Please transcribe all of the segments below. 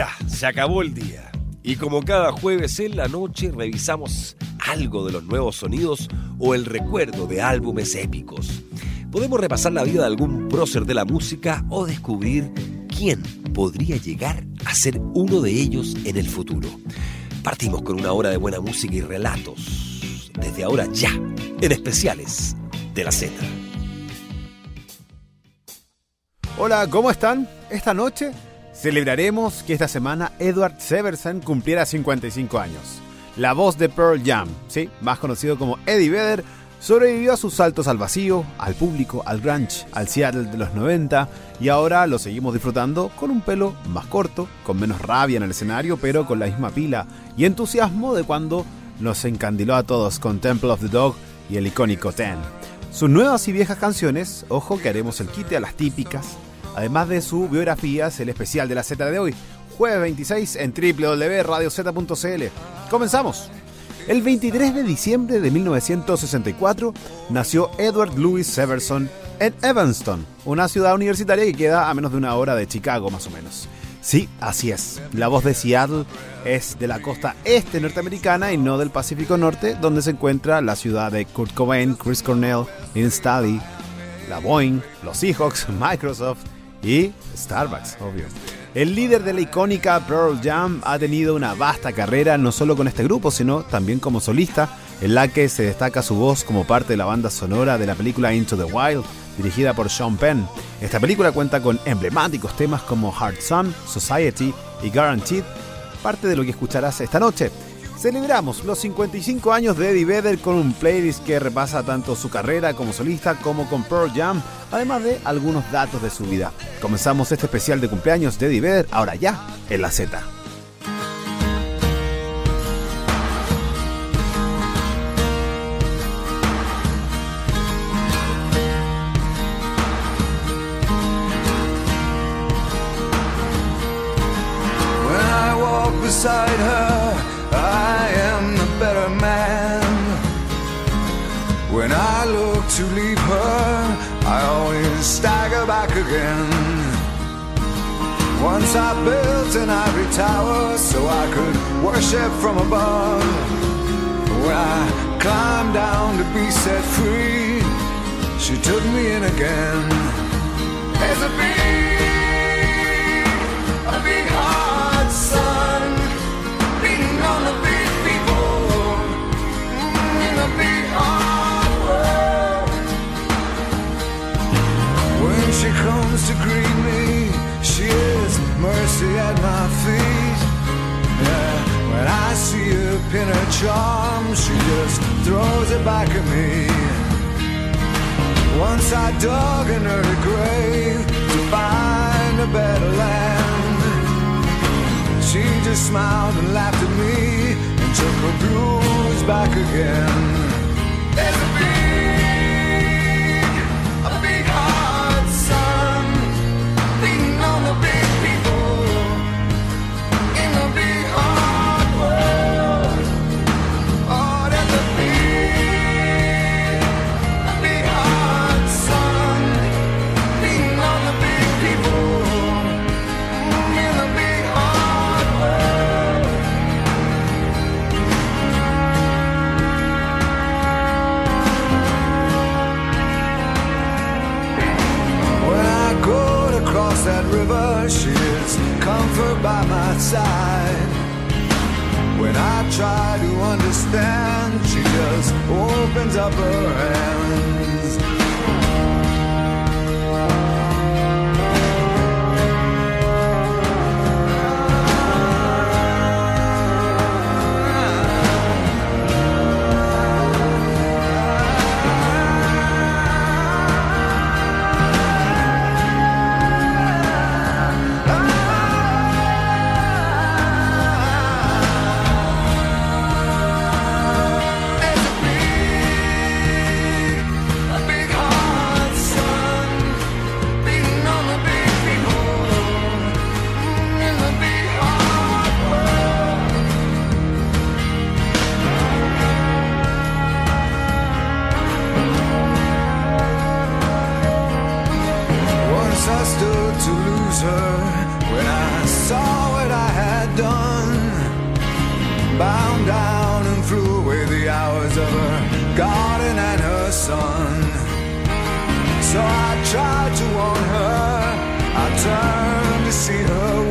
Ya, se acabó el día. Y como cada jueves en la noche revisamos algo de los nuevos sonidos o el recuerdo de álbumes épicos. Podemos repasar la vida de algún prócer de la música o descubrir quién podría llegar a ser uno de ellos en el futuro. Partimos con una hora de buena música y relatos. Desde ahora ya, en especiales de la Z. Hola, ¿cómo están? Esta noche celebraremos que esta semana Edward Severson cumpliera 55 años. La voz de Pearl Jam, ¿sí? más conocido como Eddie Vedder, sobrevivió a sus saltos al vacío, al público, al grunge, al Seattle de los 90 y ahora lo seguimos disfrutando con un pelo más corto, con menos rabia en el escenario, pero con la misma pila y entusiasmo de cuando nos encandiló a todos con Temple of the Dog y el icónico Ten. Sus nuevas y viejas canciones, ojo que haremos el quite a las típicas, además de su biografía, es el especial de la Z de hoy, jueves 26 en www.radioz.cl. Comenzamos. El 23 de diciembre de 1964 nació Edward Louis Severson en Evanston, una ciudad universitaria que queda a menos de una hora de Chicago más o menos. Sí, así es. La voz de Seattle es de la costa este norteamericana y no del Pacífico Norte, donde se encuentra la ciudad de Kurt Cobain, Chris Cornell, Lynn la Boeing, los Seahawks, Microsoft y Starbucks, obvio. El líder de la icónica Pearl Jam ha tenido una vasta carrera no solo con este grupo, sino también como solista, en la que se destaca su voz como parte de la banda sonora de la película Into the Wild, dirigida por Sean Penn. Esta película cuenta con emblemáticos temas como Hard Sun, Society y Guaranteed, parte de lo que escucharás esta noche. Celebramos los 55 años de Eddie Vedder con un playlist que repasa tanto su carrera como solista como con Pearl Jam, además de algunos datos de su vida. Comenzamos este especial de cumpleaños de Eddie Vedder ahora ya en la Z. Once I built an ivory tower so I could worship from above. When I climbed down to be set free, she took me in again. There's a big, a big heart, son, beating on the big people in a big hard world. When she comes to greet me, mercy at my feet. Yeah, when I see her pin her charm, she just throws it back at me. Once I dug an early grave to find a better land. She just smiled and laughed at me and took her blues back again. By my side. When I try to understand, she just opens up her hands. down and flew away the hours of her garden and her son. So I tried to warn her, I turned to see her.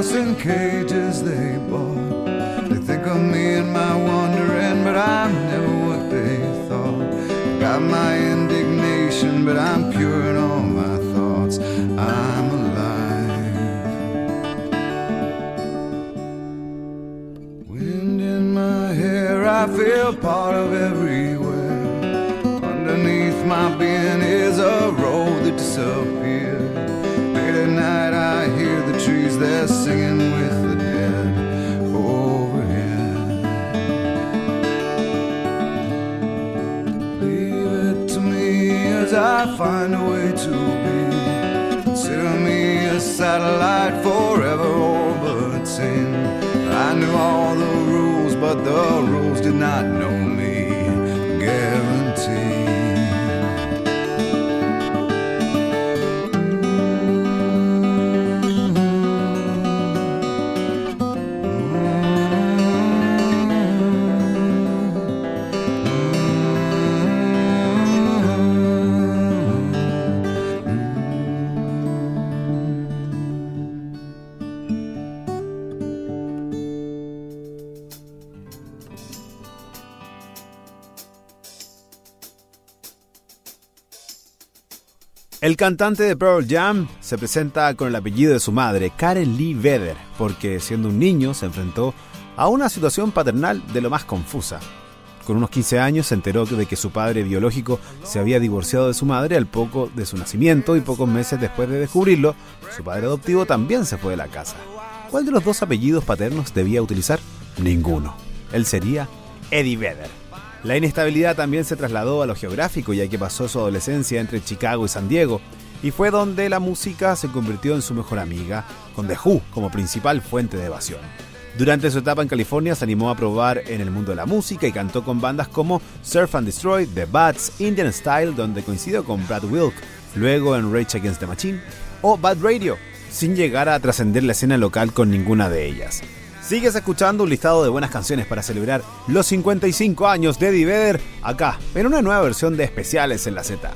In cages they bought. They think of me and my wandering, but I'm never what they thought. Got my indignation, but I'm pure in all my thoughts. I'm alive. Wind in my hair, I feel part of every I find a way to be. Consider me a satellite forever orbiting. I knew all the rules, but the rules did not know cantante de Pearl Jam se presenta con el apellido de su madre, Karen Lee Vedder, porque siendo un niño se enfrentó a una situación paternal de lo más confusa. Con unos 15 años se enteró de que su padre biológico se había divorciado de su madre al poco de su nacimiento y pocos meses después de descubrirlo, su padre adoptivo también se fue de la casa. ¿Cuál de los dos apellidos paternos debía utilizar? Ninguno. Él sería Eddie Vedder. La inestabilidad también se trasladó a lo geográfico ya que pasó su adolescencia entre Chicago y San Diego, y fue donde la música se convirtió en su mejor amiga, con The Who como principal fuente de evasión. Durante su etapa en California se animó a probar en el mundo de la música y cantó con bandas como Surf and Destroy, The Bats, Indian Style, donde coincidió con Brad Wilk, luego en Rage Against the Machine, o Bad Radio, sin llegar a trascender la escena local con ninguna de ellas. Sigues escuchando un listado de buenas canciones para celebrar los 55 años de Eddie Vedder acá, en una nueva versión de especiales en la Z.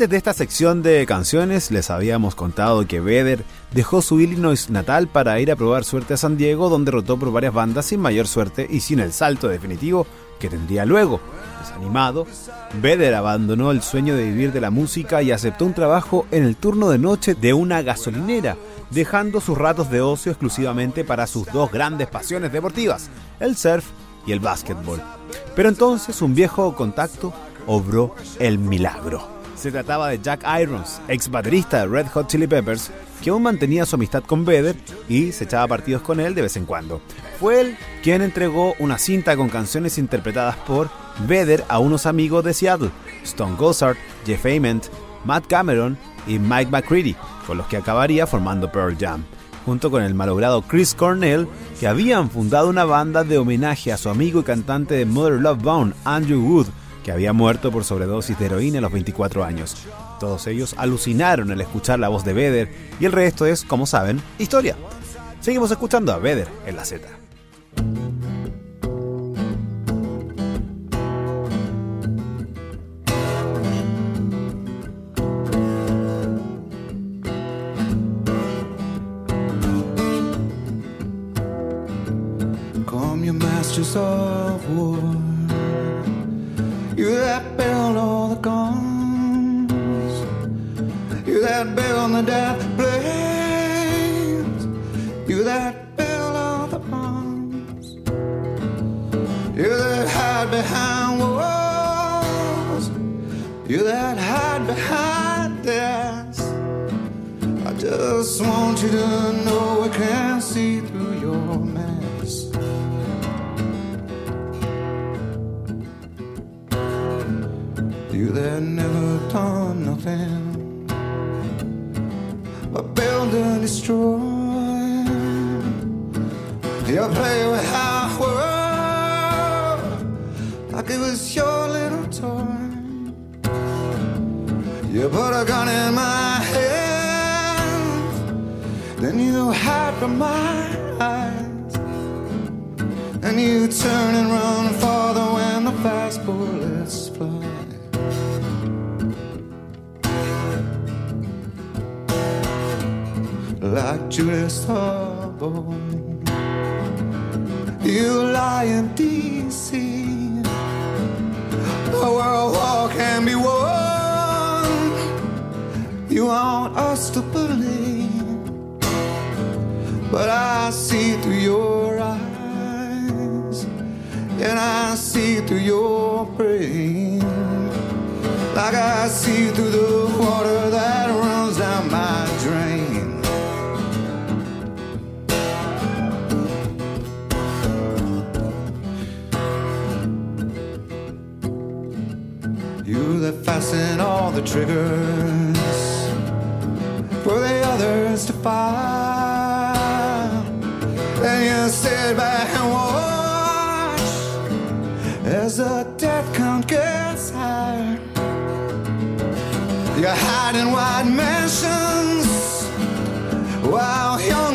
Antes de esta sección de canciones les habíamos contado que Vedder dejó su Illinois natal para ir a probar suerte a San Diego donde rotó por varias bandas sin mayor suerte y sin el salto definitivo que tendría luego. Desanimado, Vedder abandonó el sueño de vivir de la música y aceptó un trabajo en el turno de noche de una gasolinera, dejando sus ratos de ocio exclusivamente para sus dos grandes pasiones deportivas, el surf y el básquetbol. Pero entonces un viejo contacto obró el milagro. Se trataba de Jack Irons, ex baterista de Red Hot Chili Peppers, que aún mantenía su amistad con Vedder y se echaba partidos con él de vez en cuando. Fue él quien entregó una cinta con canciones interpretadas por Vedder a unos amigos de Seattle, Stone Gossard, Jeff Ament, Matt Cameron y Mike McCready, con los que acabaría formando Pearl Jam junto con el malogrado Chris Cornell, que habían fundado una banda de homenaje a su amigo y cantante de Mother Love Bone, Andrew Wood, que había muerto por sobredosis de heroína a los 24 años. Todos ellos alucinaron al escuchar la voz de Vedder y el resto es, como saben, historia. Seguimos escuchando a Vedder en la Z. and destroy. You play with our world like it was your little toy. You put a gun in my hand, then you hide from my eyes, and you turn and run farther when the fast bullets like Judas Hubble. You lie in D.C. The world war can be won. You want us to believe, but I see through your eyes, and I see through your brain, like I see through the water that runs. pressing all the triggers for the others to fire. And you sit back and watch as the death count gets higher. You're hiding wide mansions while you're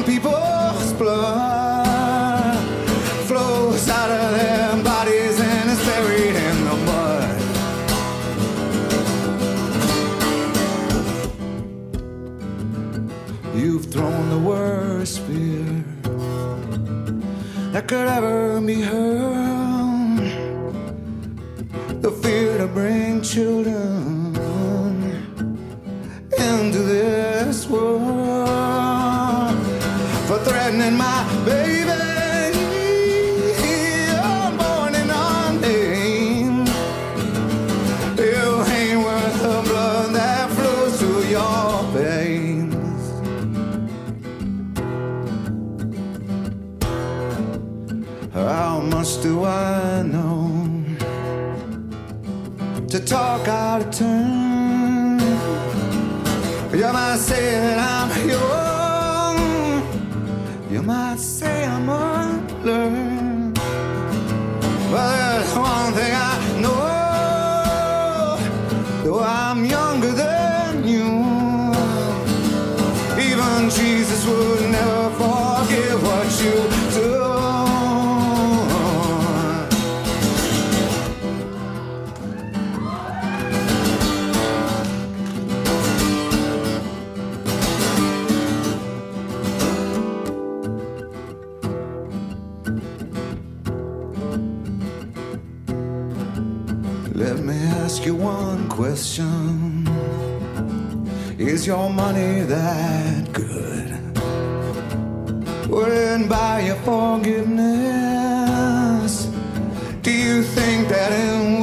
you've thrown the worst fear that could ever be heard—the fear to bring children into this world for threatening my baby. talk out of turn. question Is your money that good? Wouldn't buy your forgiveness. Do you think that in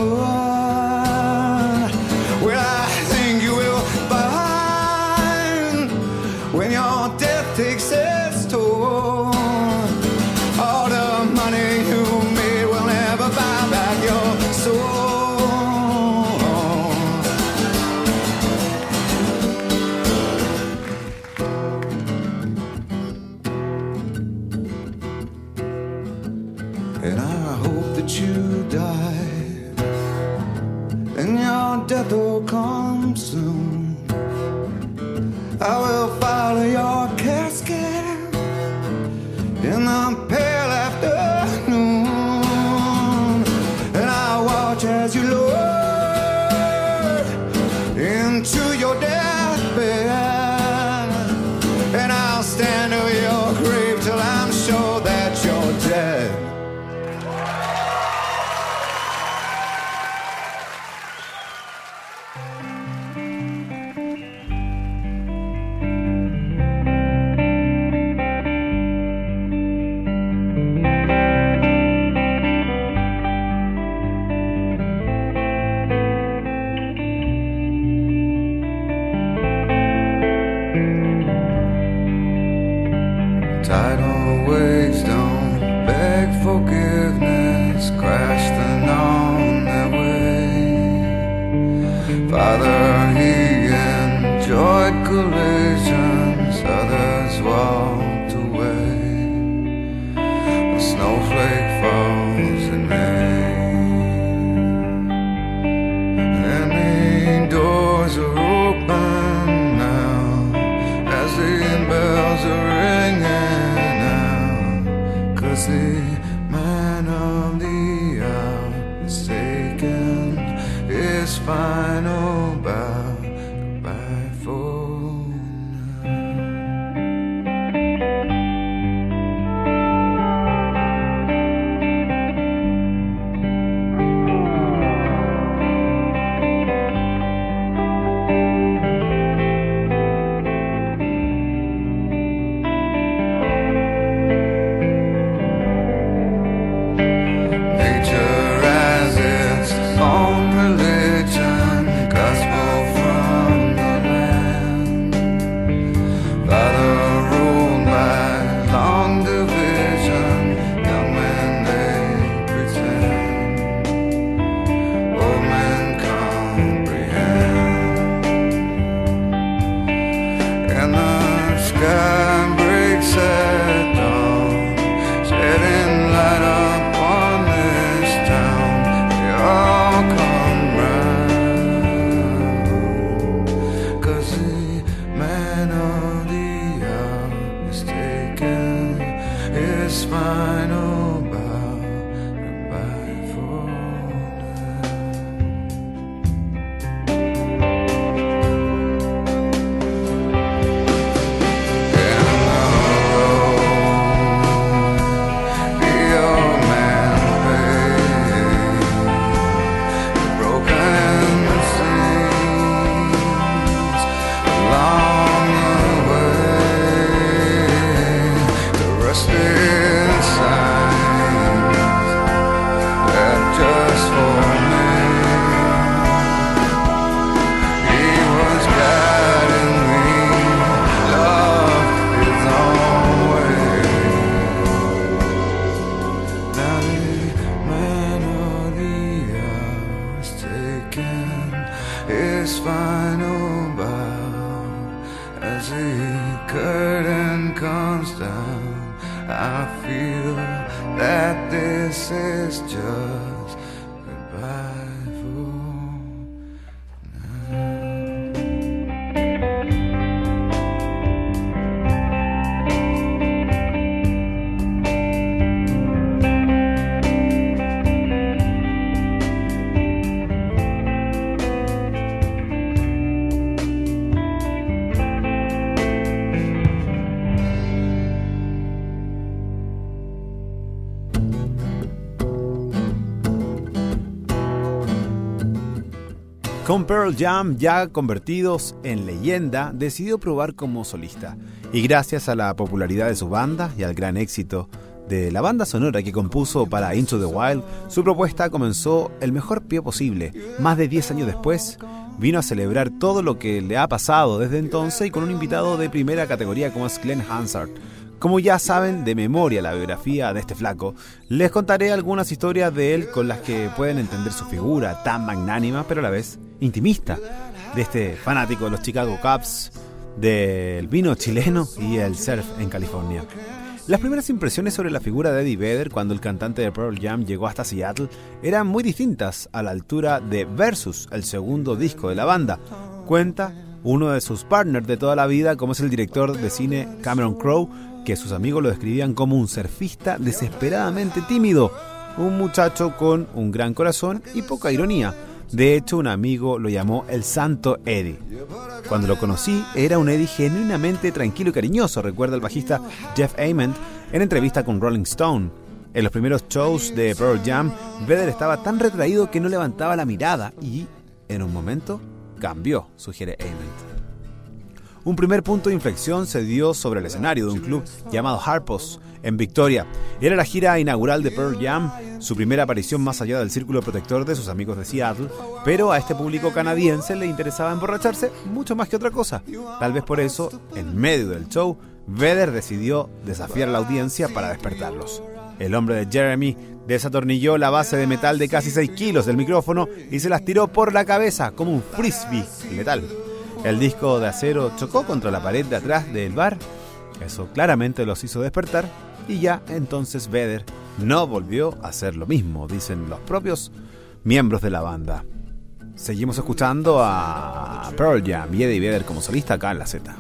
doors are open now As the bells are ringing now Cause the man of the hour is taken. his final Con Pearl Jam ya convertidos en leyenda, decidió probar como solista. Y gracias a la popularidad de su banda y al gran éxito de la banda sonora que compuso para Into the Wild, su propuesta comenzó el mejor pie posible. Más de 10 años después, vino a celebrar todo lo que le ha pasado desde entonces y con un invitado de primera categoría como es Glenn Hansard. Como ya saben de memoria la biografía de este flaco, les contaré algunas historias de él con las que pueden entender su figura tan magnánima pero a la vez intimista, de este fanático de los Chicago Cubs, del vino chileno y el surf en California. Las primeras impresiones sobre la figura de Eddie Vedder cuando el cantante de Pearl Jam llegó hasta Seattle eran muy distintas a la altura de Versus, el segundo disco de la banda. Cuenta uno de sus partners de toda la vida, como es el director de cine Cameron Crowe, que sus amigos lo describían como un surfista desesperadamente tímido, un muchacho con un gran corazón y poca ironía. De hecho, un amigo lo llamó el Santo Eddie. Cuando lo conocí, era un Eddie genuinamente tranquilo y cariñoso, recuerda el bajista Jeff Ament en entrevista con Rolling Stone. En los primeros shows de Pearl Jam, Vedder estaba tan retraído que no levantaba la mirada y, en un momento, cambió, sugiere Ament. Un primer punto de inflexión se dio sobre el escenario de un club llamado Harpos, en Victoria. Era la gira inaugural de Pearl Jam, su primera aparición más allá del círculo protector de sus amigos de Seattle, pero a este público canadiense le interesaba emborracharse mucho más que otra cosa. Tal vez por eso, en medio del show, Vedder decidió desafiar a la audiencia para despertarlos. El hombre de Jeremy desatornilló la base de metal de casi 6 kilos del micrófono y se las tiró por la cabeza como un frisbee de metal. El disco de acero chocó contra la pared de atrás del bar. Eso claramente los hizo despertar y ya entonces Vedder no volvió a hacer lo mismo, dicen los propios miembros de la banda. Seguimos escuchando a Pearl Jam y Eddie Vedder como solista acá en la Z.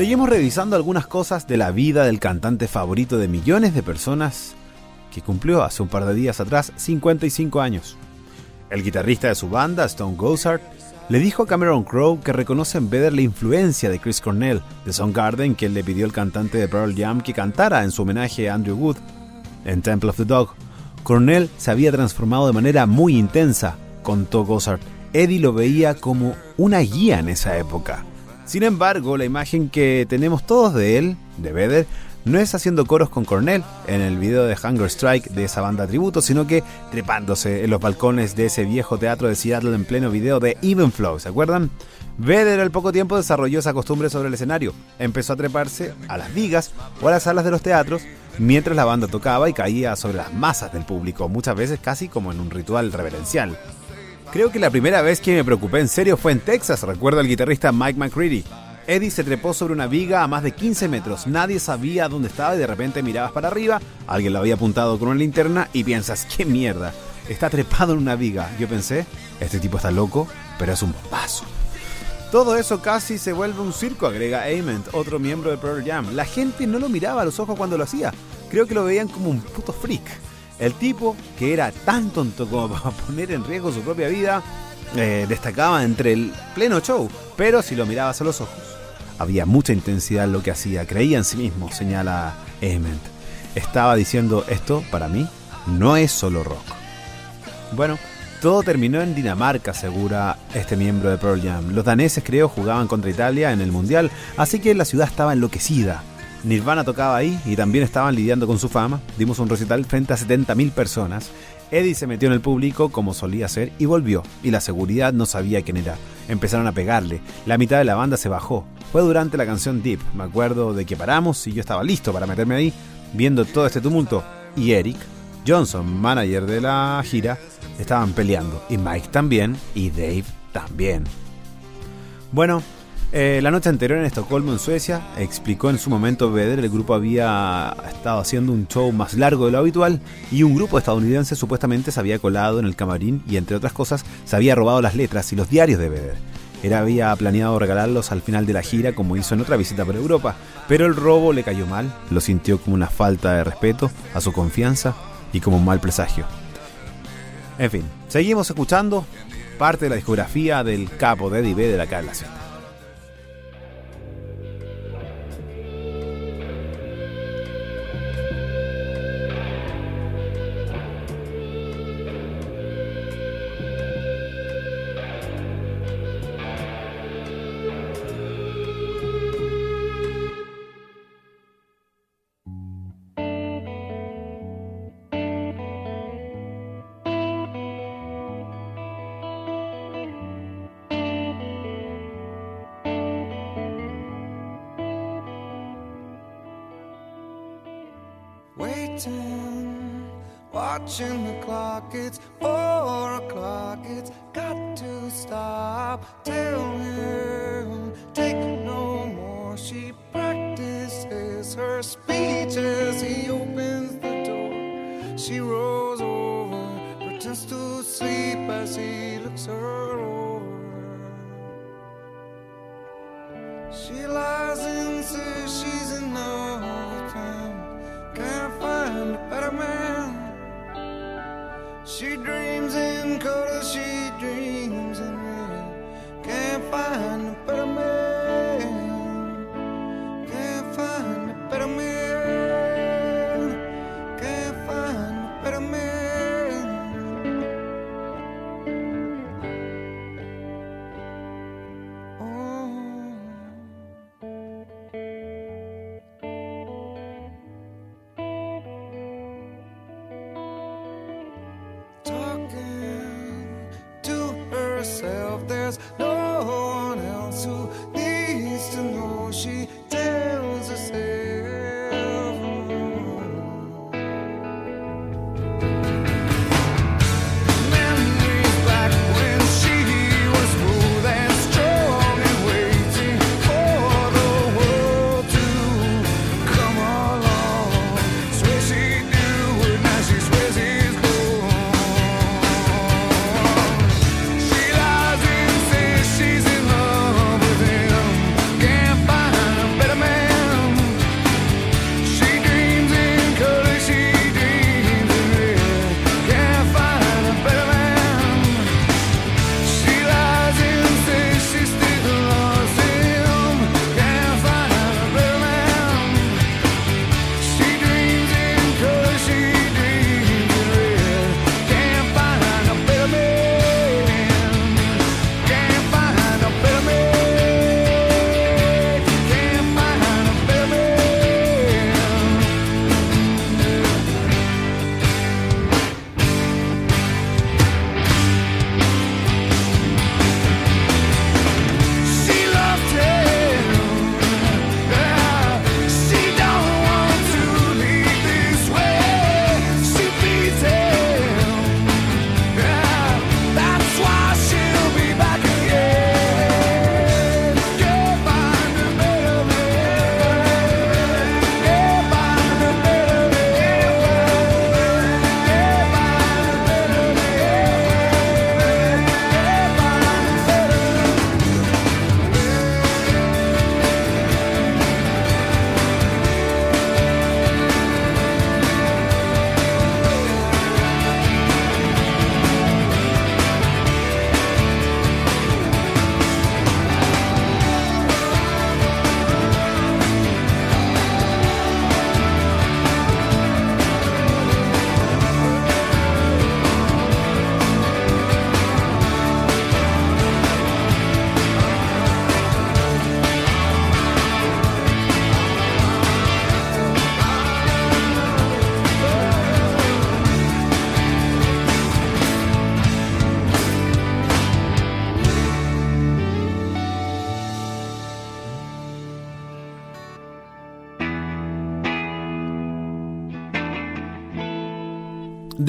Seguimos revisando algunas cosas de la vida del cantante favorito de millones de personas que cumplió hace un par de días atrás 55 años. El guitarrista de su banda, Stone Gossard, le dijo a Cameron Crowe que reconoce en Vedder la influencia de Chris Cornell de Soundgarden, quien le pidió al cantante de Pearl Jam que cantara en su homenaje a Andrew Wood en Temple of the Dog. Cornell se había transformado de manera muy intensa, contó Gossard. Eddie lo veía como una guía en esa época. Sin embargo, la imagen que tenemos todos de él, de Vedder, no es haciendo coros con Cornell en el video de Hunger Strike de esa banda tributo, sino que trepándose en los balcones de ese viejo teatro de Seattle en pleno video de Even Flow, ¿se acuerdan? Vedder al poco tiempo desarrolló esa costumbre sobre el escenario. Empezó a treparse a las vigas o a las salas de los teatros mientras la banda tocaba y caía sobre las masas del público, muchas veces casi como en un ritual reverencial. Creo que la primera vez que me preocupé en serio fue en Texas, recuerda el guitarrista Mike McCready. Eddie se trepó sobre una viga a más de 15 metros, nadie sabía dónde estaba y de repente mirabas para arriba, alguien lo había apuntado con una linterna y piensas, qué mierda, está trepado en una viga. Yo pensé, este tipo está loco, pero es un bombazo. Todo eso casi se vuelve un circo, agrega Ament, otro miembro de Pearl Jam. La gente no lo miraba a los ojos cuando lo hacía, creo que lo veían como un puto freak. El tipo, que era tan tonto como para poner en riesgo su propia vida, eh, destacaba entre el pleno show, pero si lo mirabas a los ojos, había mucha intensidad en lo que hacía, creía en sí mismo, señala Ament. Estaba diciendo esto, para mí, no es solo rock. Bueno, todo terminó en Dinamarca, asegura este miembro de Pearl Jam. Los daneses, creo, jugaban contra Italia en el Mundial, así que la ciudad estaba enloquecida. Nirvana tocaba ahí y también estaban lidiando con su fama. Dimos un recital frente a 70.000 personas. Eddie se metió en el público como solía hacer y volvió, y la seguridad no sabía quién era. Empezaron a pegarle, la mitad de la banda se bajó. Fue durante la canción Deep, me acuerdo de que paramos y yo estaba listo para meterme ahí, viendo todo este tumulto. Y Eric, Johnson, manager de la gira, estaban peleando. Y Mike también, y Dave también. Bueno, eh, la noche anterior en Estocolmo, en Suecia, explicó en su momento Vedder, el grupo había estado haciendo un show más largo de lo habitual y un grupo estadounidense supuestamente se había colado en el camarín y entre otras cosas se había robado las letras y los diarios de Vedder. Él había planeado regalarlos al final de la gira como hizo en otra visita por Europa, pero el robo le cayó mal, lo sintió como una falta de respeto a su confianza y como un mal presagio. En fin, seguimos escuchando parte de la discografía del capo de Eddie acá en la ciudad.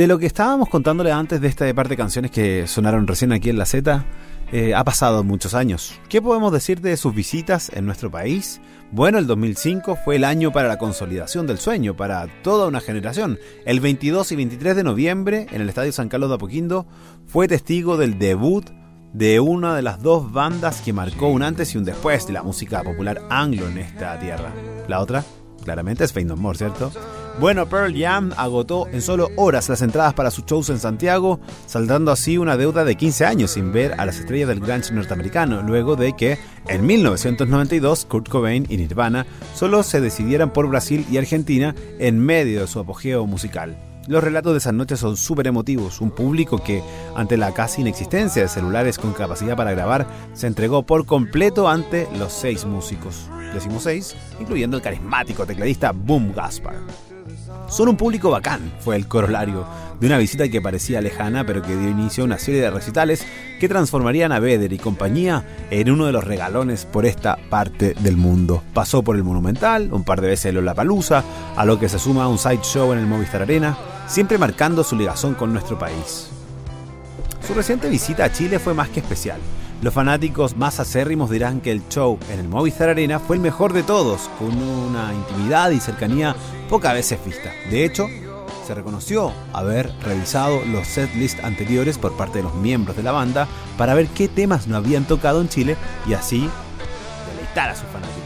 De lo que estábamos contándole antes de esta par de canciones que sonaron recién aquí en la Z, eh, ha pasado muchos años. ¿Qué podemos decir de sus visitas en nuestro país? Bueno, el 2005 fue el año para la consolidación del sueño, para toda una generación. El 22 y 23 de noviembre, en el Estadio San Carlos de Apoquindo, fue testigo del debut de una de las dos bandas que marcó un antes y un después de la música popular anglo en esta tierra. La otra, claramente, es Faith No More, ¿cierto? Bueno, Pearl Jam agotó en solo horas las entradas para sus shows en Santiago, saldando así una deuda de 15 años sin ver a las estrellas del grunge norteamericano, luego de que en 1992 Kurt Cobain y Nirvana solo se decidieran por Brasil y Argentina en medio de su apogeo musical. Los relatos de esas noches son súper emotivos, un público que, ante la casi inexistencia de celulares con capacidad para grabar, se entregó por completo ante los seis músicos. Decimos seis, incluyendo el carismático tecladista Boom Gaspar. Son un público bacán, fue el corolario de una visita que parecía lejana, pero que dio inicio a una serie de recitales que transformarían a Vedder y compañía en uno de los regalones por esta parte del mundo. Pasó por el Monumental, un par de veces en Lollapalooza, a lo que se suma un sideshow en el Movistar Arena, siempre marcando su ligación con nuestro país. Su reciente visita a Chile fue más que especial. Los fanáticos más acérrimos dirán que el show en el Movistar Arena fue el mejor de todos, con una intimidad y cercanía pocas veces vista. De hecho, se reconoció haber revisado los setlists anteriores por parte de los miembros de la banda para ver qué temas no habían tocado en Chile y así deleitar a sus fanáticos.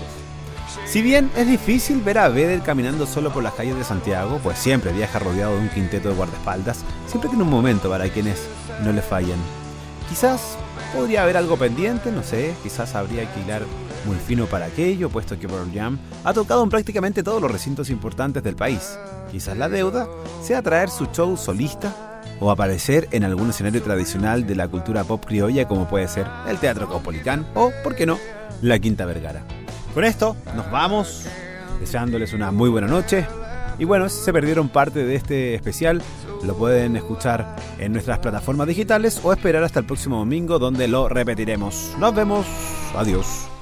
Si bien es difícil ver a Vedder caminando solo por las calles de Santiago, pues siempre viaja rodeado de un quinteto de guardaespaldas, siempre tiene un momento para quienes no le fallan. Quizás podría haber algo pendiente, no sé, quizás habría que hilar muy fino para aquello, puesto que Pearl Jam ha tocado en prácticamente todos los recintos importantes del país. Quizás la deuda sea traer su show solista o aparecer en algún escenario tradicional de la cultura pop criolla como puede ser el Teatro Caupolicán o, por qué no, la Quinta Vergara. Con esto nos vamos, deseándoles una muy buena noche. Y bueno, si se perdieron parte de este especial, lo pueden escuchar en nuestras plataformas digitales o esperar hasta el próximo domingo donde lo repetiremos. Nos vemos. Adiós.